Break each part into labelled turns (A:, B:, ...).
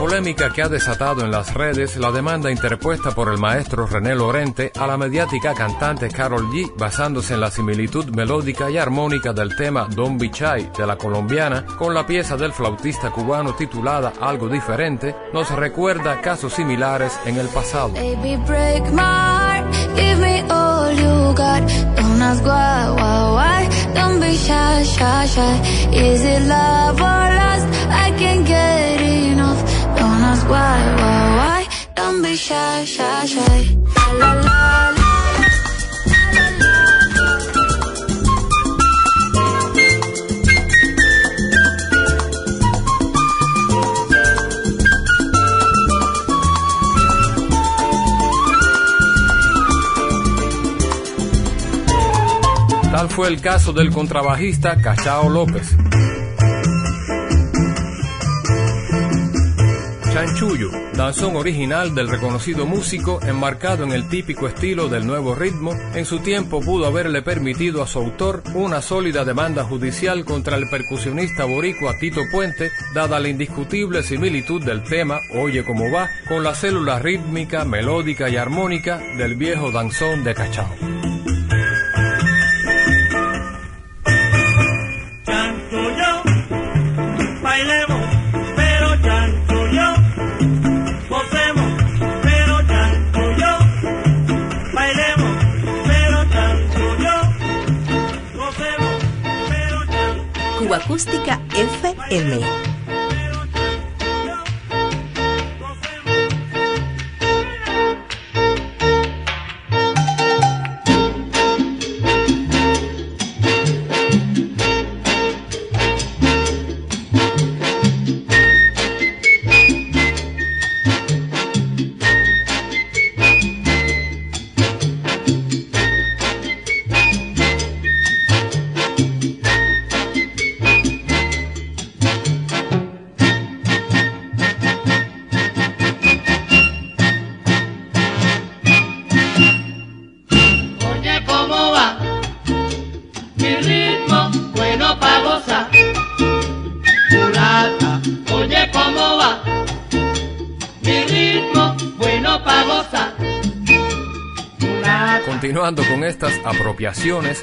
A: Polémica que ha desatado en las redes la demanda interpuesta por el maestro René Lorente a la mediática cantante Carol G basándose en la similitud melódica y armónica del tema Don Bichai de la colombiana con la pieza del flautista cubano titulada Algo diferente nos recuerda casos similares en el pasado.
B: Is it love or? I can't get enough.
A: Tal fue el caso del contrabajista Cachao López. Chanchullo, danzón original del reconocido músico enmarcado en el típico estilo del nuevo ritmo, en su tiempo pudo haberle permitido a su autor una sólida demanda judicial contra el percusionista boricua Tito Puente, dada la indiscutible similitud del tema Oye cómo va con la célula rítmica, melódica y armónica del viejo danzón de Cachao.
C: FM.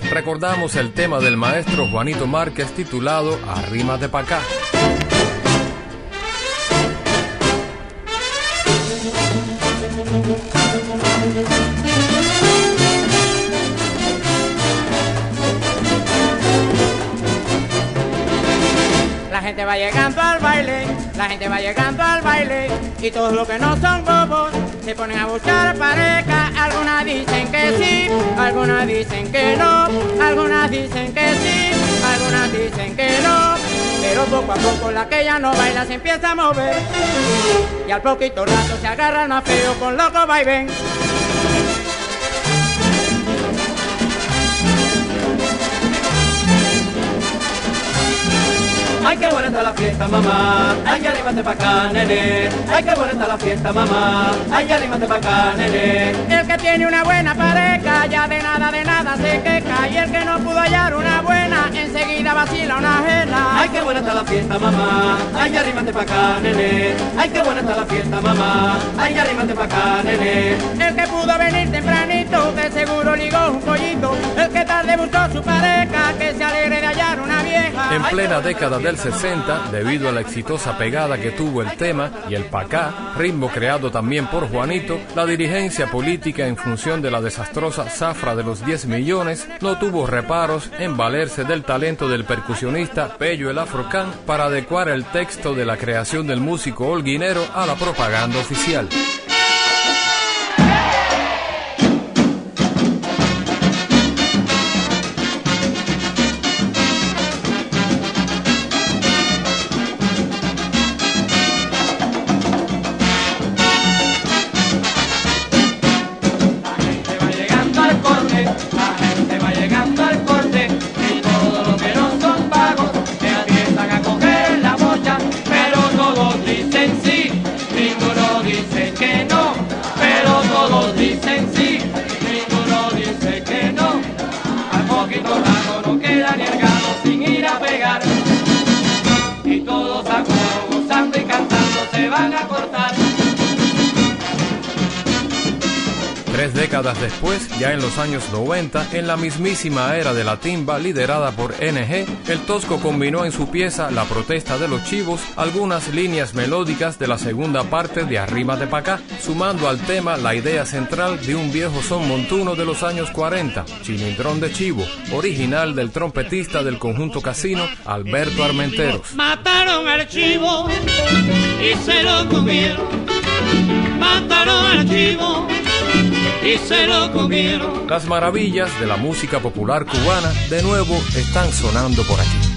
A: Recordamos el tema del maestro Juanito Márquez titulado Arrímate pa' acá.
D: La gente va llegando al baile, la gente va llegando al baile y todos los que no son bobos se ponen a buscar pareja. Algunas dicen que sí, algunas dicen que no, algunas dicen que sí, algunas dicen que no. Pero poco a poco la que ya no baila se empieza a mover y al poquito rato se agarra el más feo con loco vaivén.
E: Ay, qué buena está la fiesta, mamá. Ay, anímate pa' acá, nene. Ay, qué buena está la fiesta, mamá. Ay, anímate pa' acá, nene.
D: El que tiene una buena pareja ya de nada, de nada se queja. Y el que no pudo hallar una buena, enseguida vacila una ajena.
E: Ay, qué buena está la fiesta, mamá. Ay, arrímate pa' acá, nene. Ay, qué buena está la fiesta, mamá. Ay, arrímate pa' acá, nene.
D: El que pudo venir tempranito, de seguro ligó un pollito. El que tarde buscó su pareja, que se alegre de hallar una vieja.
A: En plena década del 60, debido a la exitosa pegada que tuvo el tema y el pacá, ritmo creado también por Juanito, la dirigencia política en función de la desastrosa zafra de los 10 millones no tuvo reparos en valerse del talento del percusionista Pello el Afrocán para adecuar el texto de la creación del músico holguinero a la propaganda oficial. Décadas después, ya en los años 90, en la mismísima era de la timba liderada por NG, el Tosco combinó en su pieza La protesta de los chivos algunas líneas melódicas de la segunda parte de Arrímate pa' acá, sumando al tema la idea central de un viejo son montuno de los años 40, Chilindrón de Chivo, original del trompetista del conjunto casino Alberto Armenteros.
F: Mataron al chivo y se lo comieron. Mataron al chivo y se lo.
A: Las maravillas de la música popular cubana de nuevo están sonando por aquí.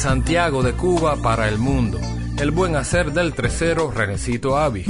A: Santiago de Cuba para el mundo. El buen hacer del tercero Renecito Avi.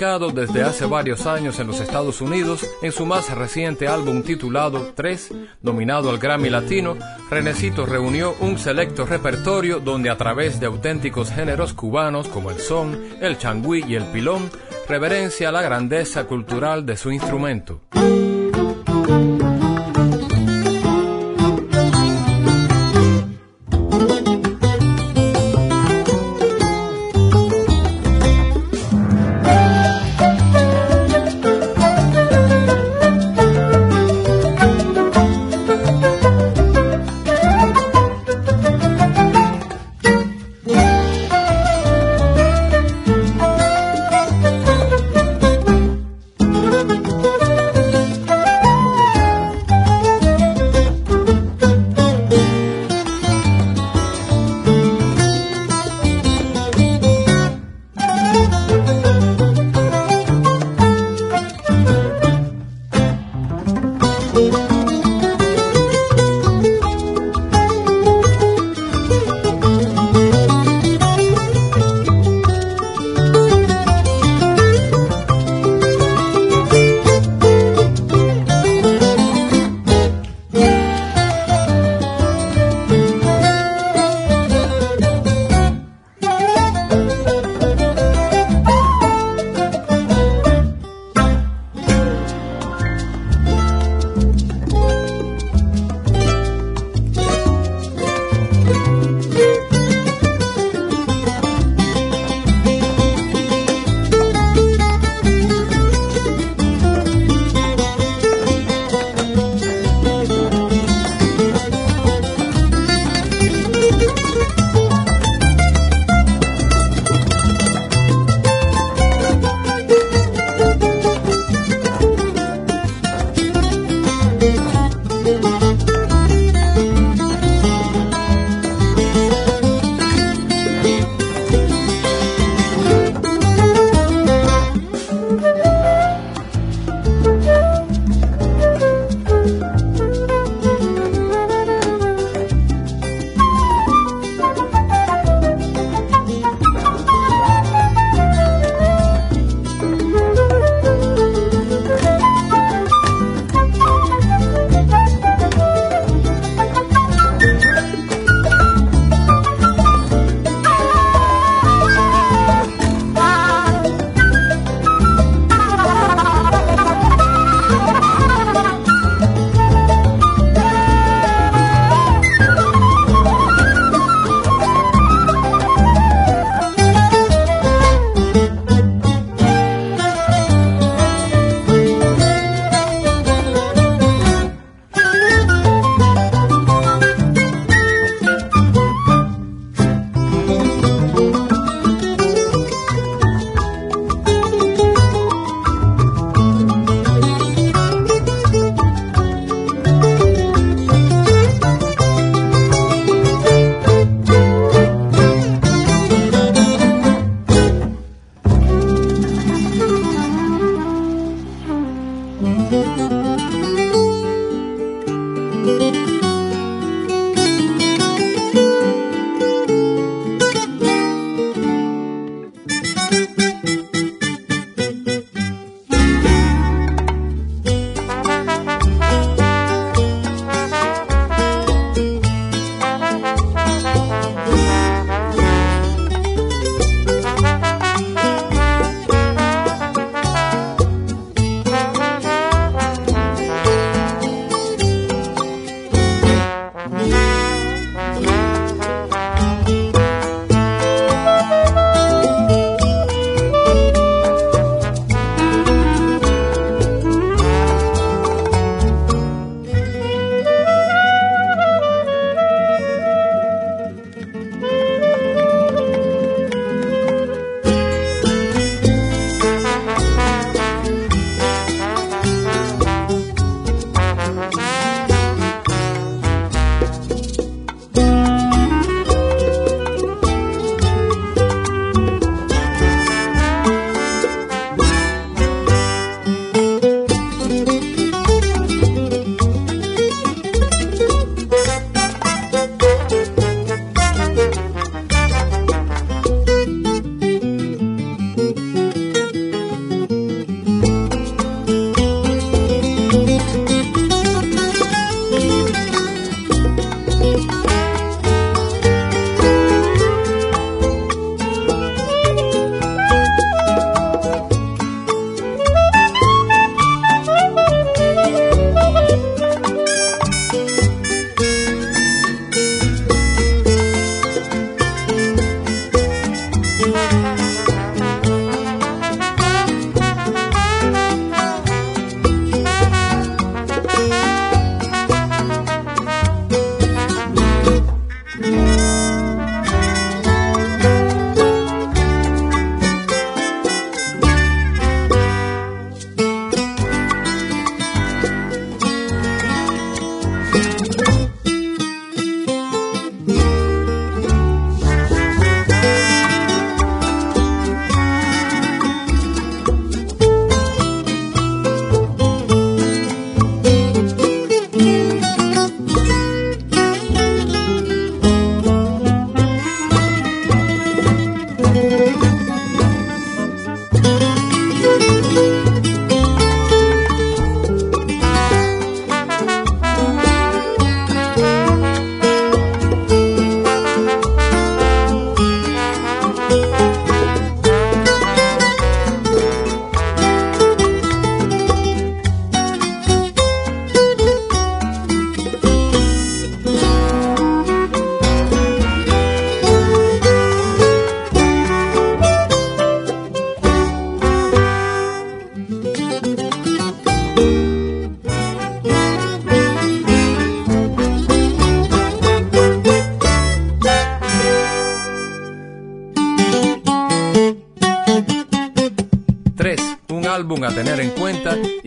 A: Desde hace varios años en los Estados Unidos, en su más reciente álbum titulado 3, nominado al Grammy Latino, Renecito reunió un selecto repertorio donde a través de auténticos géneros cubanos como el son, el changüí y el pilón, reverencia la grandeza cultural de su instrumento.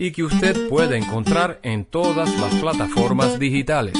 G: Y que usted puede encontrar en todas las plataformas digitales.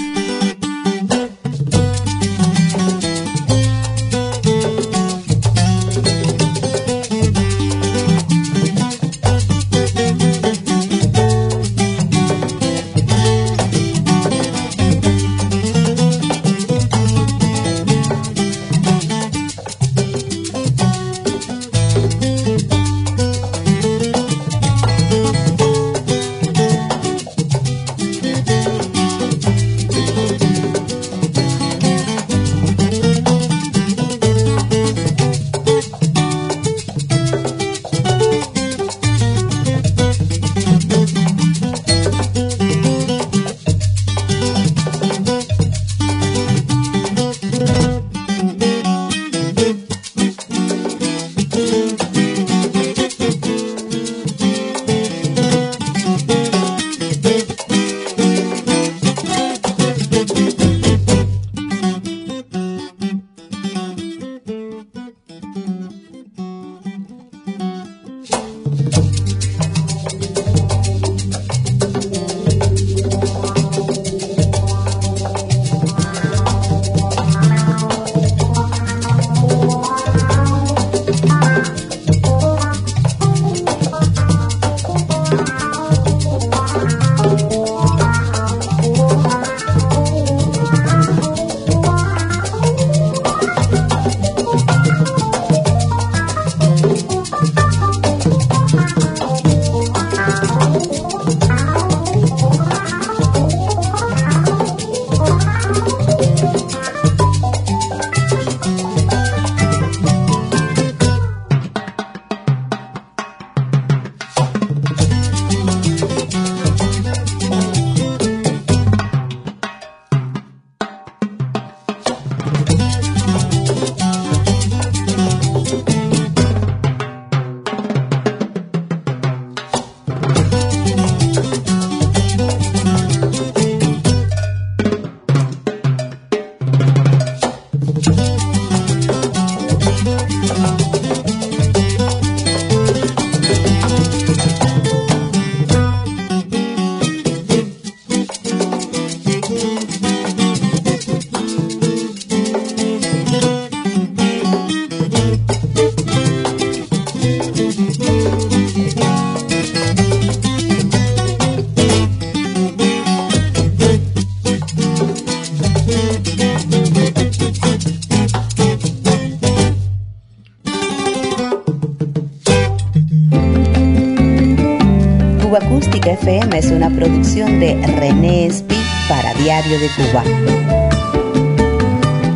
C: De Cuba.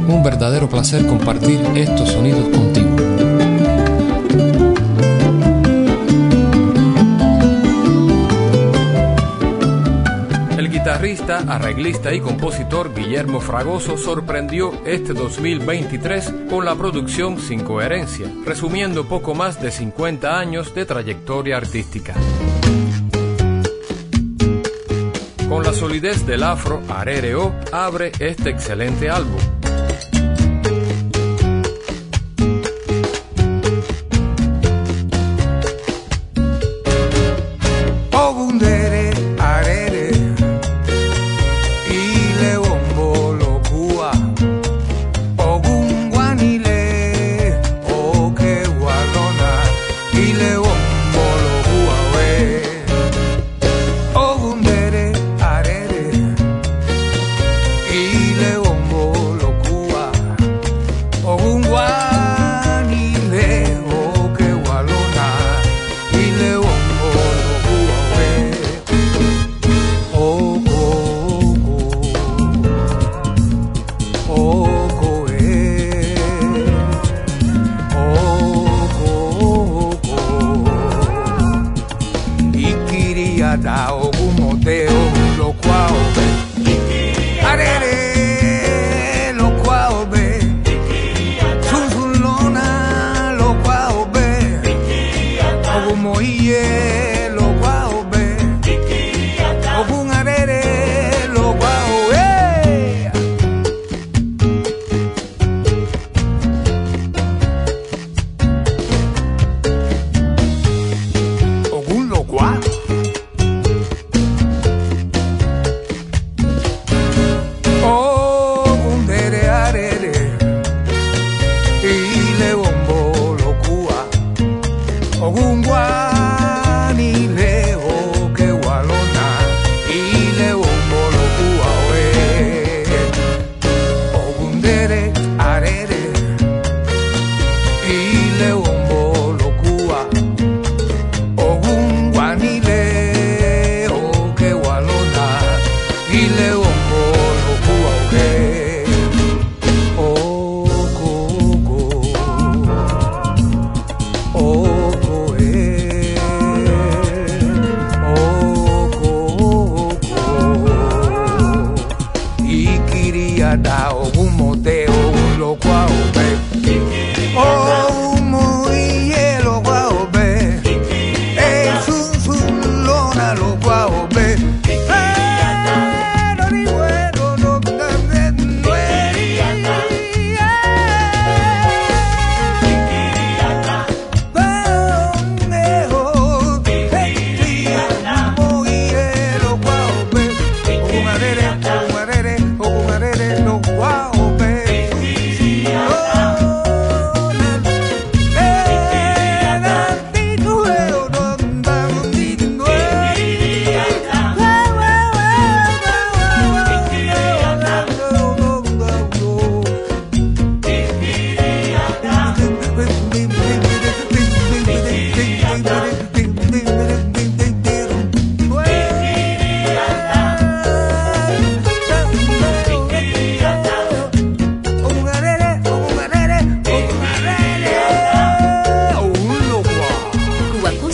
A: Un verdadero placer compartir estos sonidos contigo.
G: El guitarrista, arreglista y compositor Guillermo Fragoso sorprendió este 2023 con la producción Sin Coherencia, resumiendo poco más de 50 años de trayectoria artística. Con la solidez del afro, Arereo abre este excelente álbum.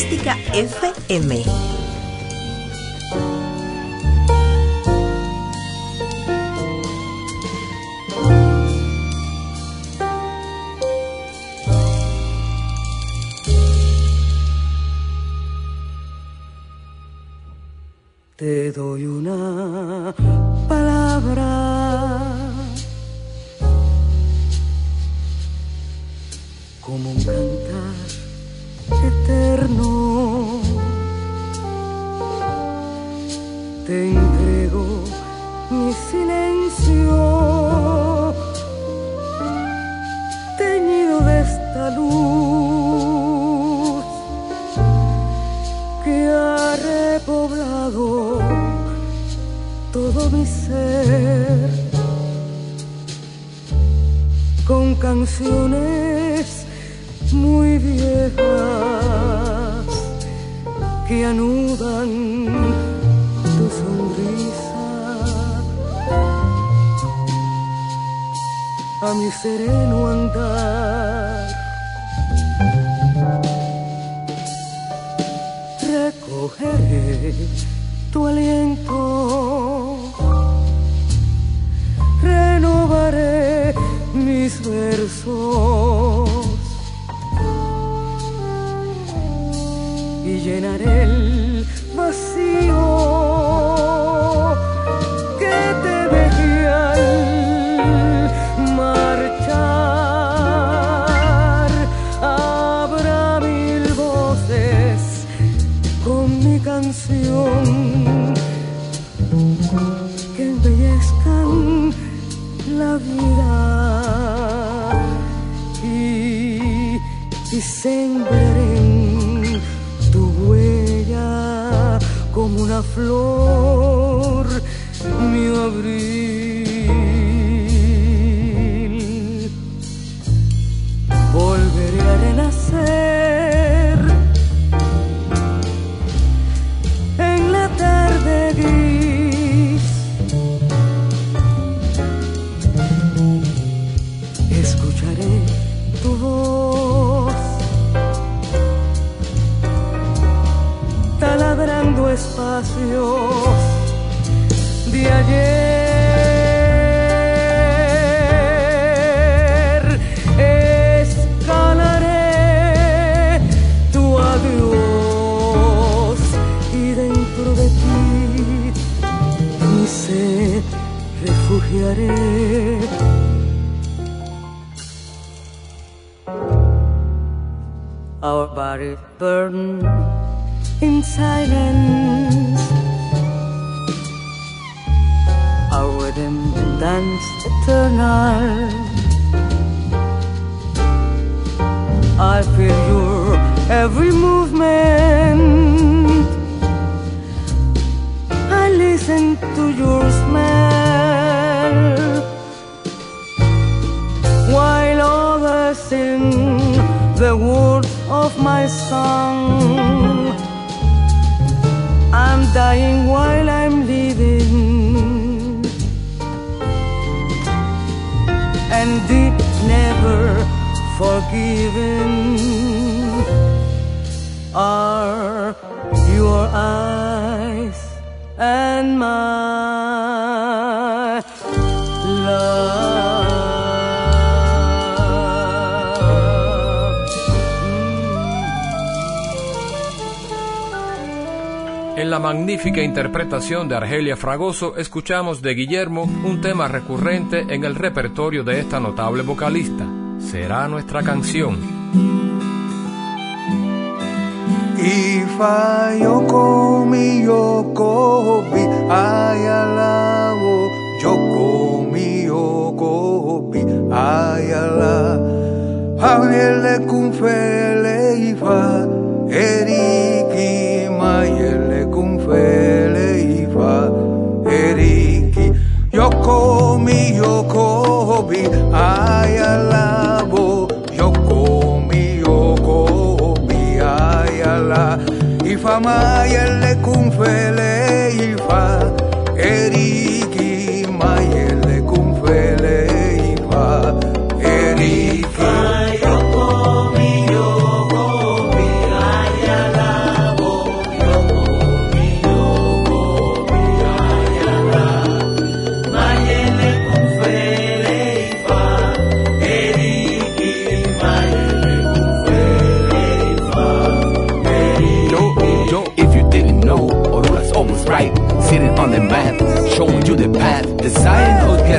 H: FM. vida y, y sembraré tu huella como una flor, mi abril.
A: magnífica interpretación de Argelia Fragoso escuchamos de Guillermo un tema recurrente en el repertorio de esta notable vocalista. Será nuestra canción.
G: Yokobi, ay alabo, Yokomi, Yokobi, ay ala, y fama y el le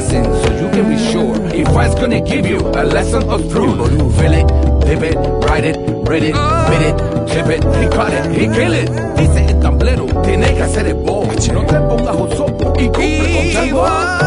G: sign so you can be sure if I's gonna give you a lesson of truth. Feel it, live it, write it, read it, bid it, tip it, he cut it, he kill it. Dice el tablero, tiene que hacer el bobo. No te pongas osopo y cumple con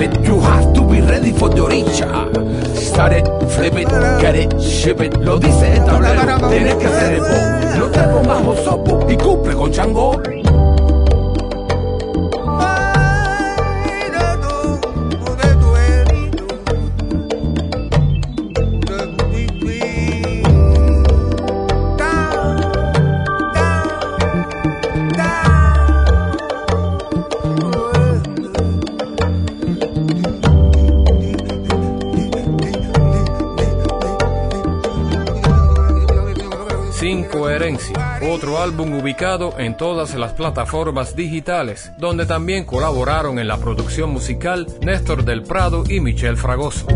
G: it. You have to be ready for the orilla. Start it, flip it, get it, ship it. Lo dice el tablero, tienes que hacer el bo. No te pongas osopo y cumple con chango.
A: Álbum ubicado en todas las plataformas digitales, donde también colaboraron en la producción musical Néstor del Prado y Michel Fragoso.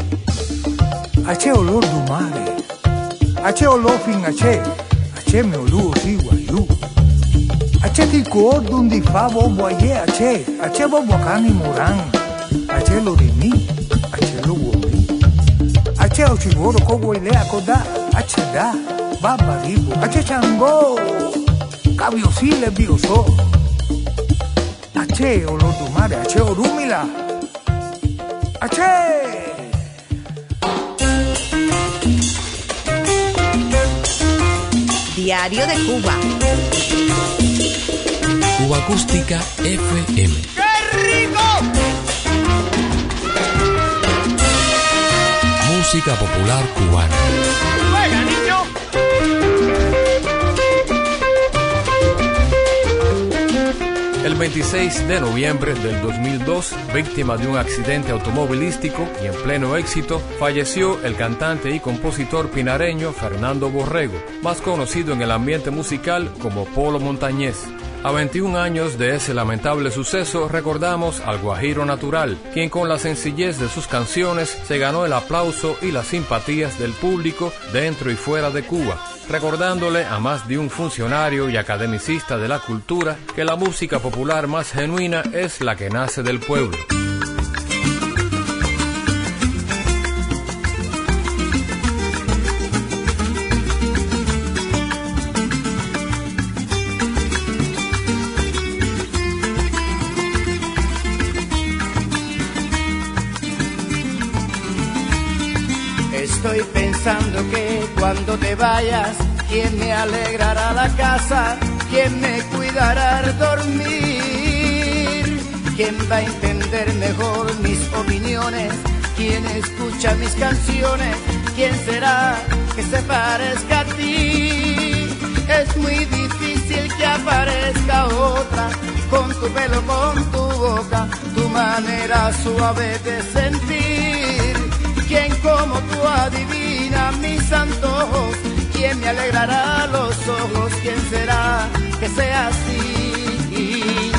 G: Yeye, ache olor du mare, ache olor fin ache, ache me olu si guayu. Ache ti ko dun di fa bo boye ache, ache bo bokani moran, ache lo di mi, ache lo wo. Ache o chigoro ko boile akoda, ache da, baba ribo, ache chango, cabio si le bioso. Ache olor du mare, ache orumila. Ache.
C: Diario de Cuba.
I: Cuba Acústica FM.
J: ¡Qué rico!
I: Música popular cubana.
A: 26 de noviembre del 2002, víctima de un accidente automovilístico y en pleno éxito, falleció el cantante y compositor pinareño Fernando Borrego, más conocido en el ambiente musical como Polo Montañés. A 21 años de ese lamentable suceso recordamos al Guajiro Natural, quien con la sencillez de sus canciones se ganó el aplauso y las simpatías del público dentro y fuera de Cuba, recordándole a más de un funcionario y academicista de la cultura que la música popular más genuina es la que nace del pueblo.
K: Cuando te vayas, ¿quién me alegrará la casa? ¿Quién me cuidará al dormir? ¿Quién va a entender mejor mis opiniones? ¿Quién escucha mis canciones? ¿Quién será que se parezca a ti? Es muy difícil que aparezca otra con tu pelo, con tu boca, tu manera suave de sentir. ¿Quién como tú adivina mis antojos? ¿Quién me alegrará los ojos? ¿Quién será que sea así?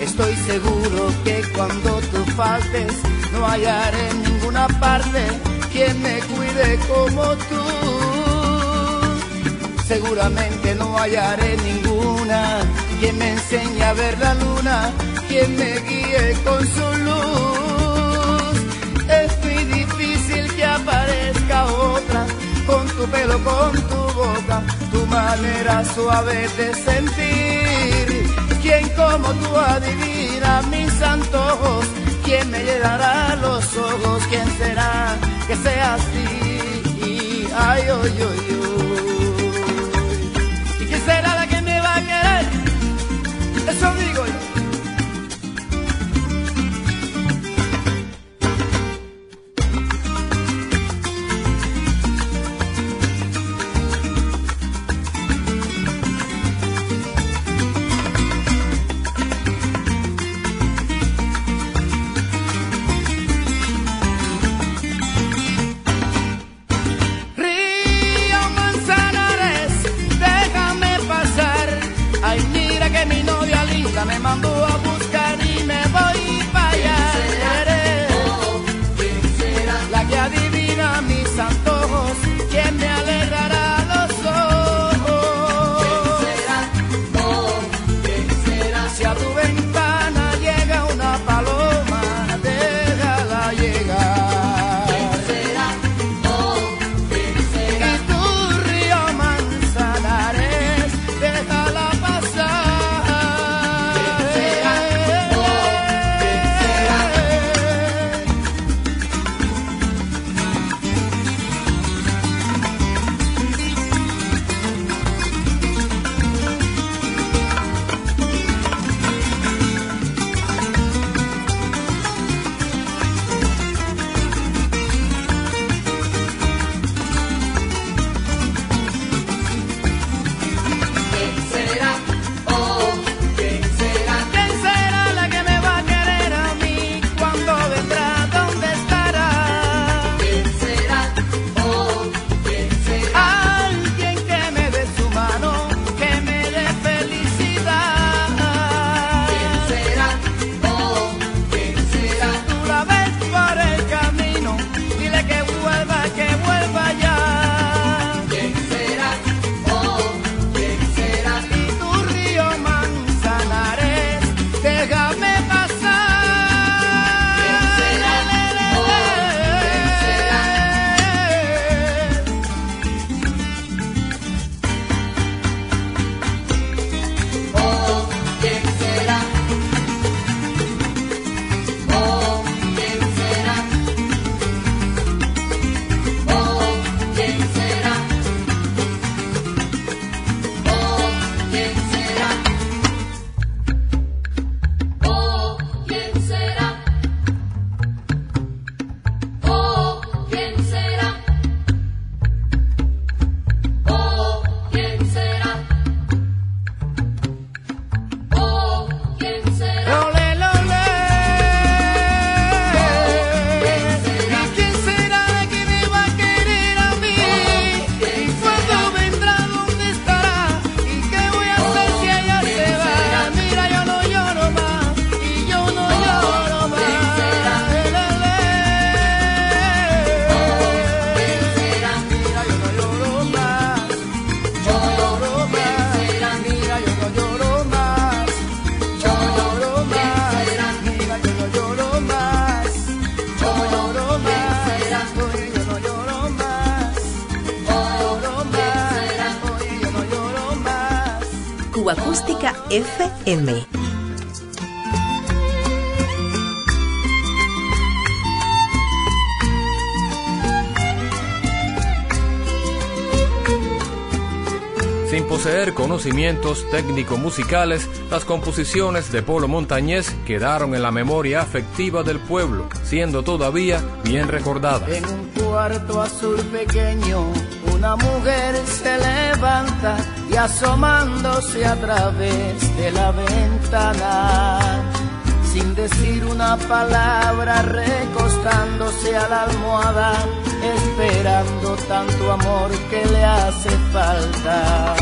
K: Estoy seguro que cuando tú faltes no hallaré en ninguna parte quien me cuide como tú. Seguramente no hallaré ninguna quien me enseñe a ver la luna, quien me guíe con su luz. Aparezca otra con tu pelo, con tu boca, tu manera suave de sentir. Quien como tú adivina mis antojos, quien me llenará los ojos, quién será que sea así. Ay, ay, ay, ay.
A: Conocimientos técnico-musicales, las composiciones de Polo Montañés quedaron en la memoria afectiva del pueblo, siendo todavía bien recordadas.
K: En un cuarto azul pequeño, una mujer se levanta y asomándose a través de la ventana, sin decir una palabra, recostándose a la almohada, esperando tanto amor que le hace falta.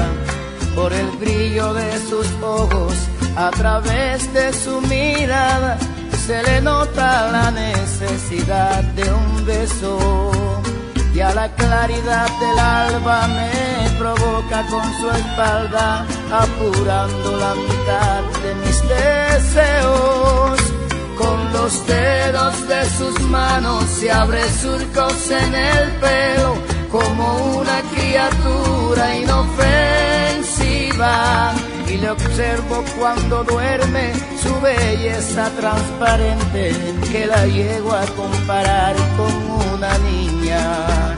K: Por el brillo de sus ojos, a través de su mirada, se le nota la necesidad de un beso. Y a la claridad del alba me provoca con su espalda, apurando la mitad de mis deseos. Con los dedos de sus manos se abre surcos en el pelo, como una criatura inofensiva. Y le observo cuando duerme su belleza transparente, que la llego a comparar con una niña.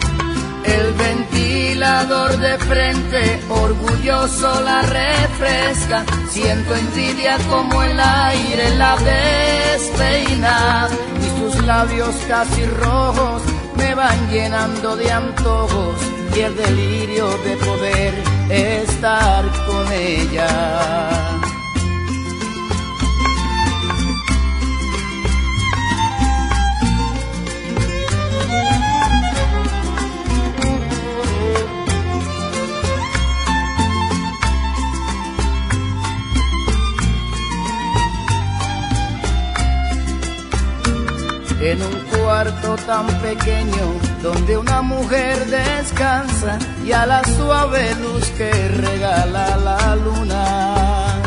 K: El ventilador de frente, orgulloso la refresca. Siento envidia como el aire la despeina. Y sus labios casi rojos me van llenando de antojos. Y el delirio de poder estar con ella. Cuarto tan pequeño donde una mujer descansa y a la suave luz que regala la luna.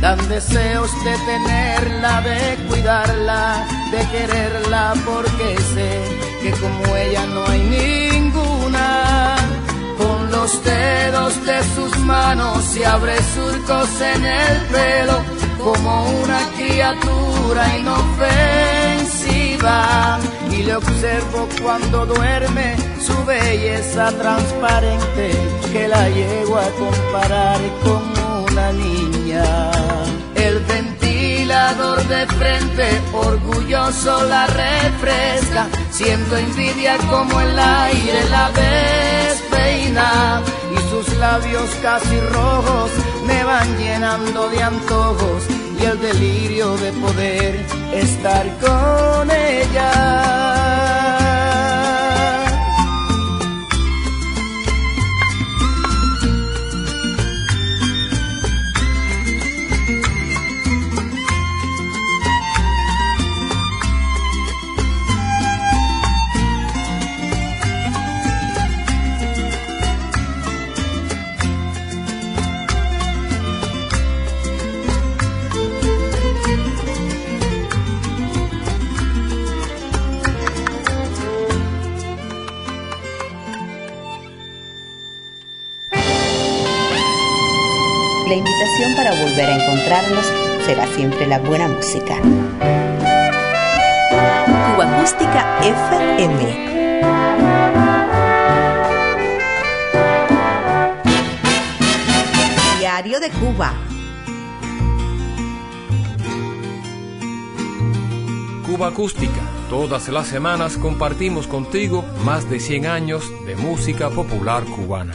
K: Dan deseos de tenerla, de cuidarla, de quererla porque sé que como ella no hay ninguna. Con los dedos de sus manos se abre surcos en el pelo como una criatura inofensiva y le observo cuando duerme su belleza transparente que la llego a comparar con una niña. El ventilador de frente orgulloso la refresca, siento envidia como el aire la despeina y sus labios casi rojos me van llenando de antojos y el delirio de poder estar con ella.
C: Para volver a encontrarnos será siempre la buena música. Cuba Acústica FM. Diario de Cuba.
A: Cuba Acústica. Todas las semanas compartimos contigo más de 100 años de música popular cubana.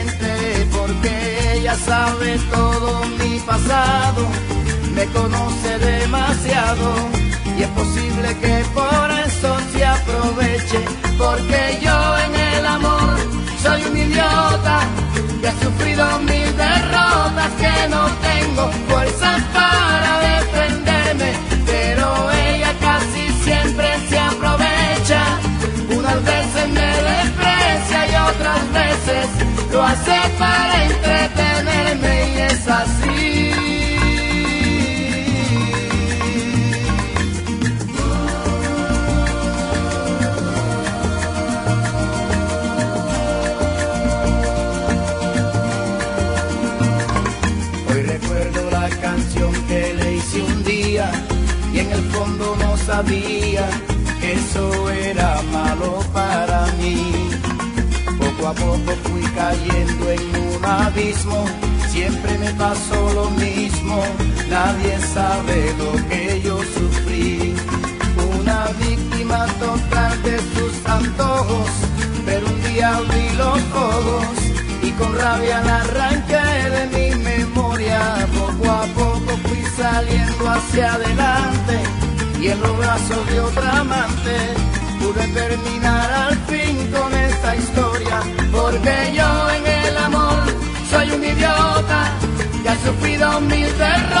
K: ella sabe todo mi pasado, me conoce demasiado y es posible que por eso se aproveche, porque yo en el amor soy un idiota que ha sufrido mil derrotas, que no tengo fuerzas para defenderme, pero ella casi siempre se aprovecha, unas veces me desprecia y otras veces lo hace para entretenerme que eso era malo para mí. Poco a poco fui cayendo en un abismo, siempre me pasó lo mismo, nadie sabe lo que yo sufrí. Una víctima total de sus antojos, pero un día abrí los ojos y con rabia la arranqué de mi memoria. Poco a poco fui saliendo hacia adelante y en los brazos de otra amante pude terminar al fin con esta historia. Porque yo en el amor soy un idiota que ha sufrido mil derrotas,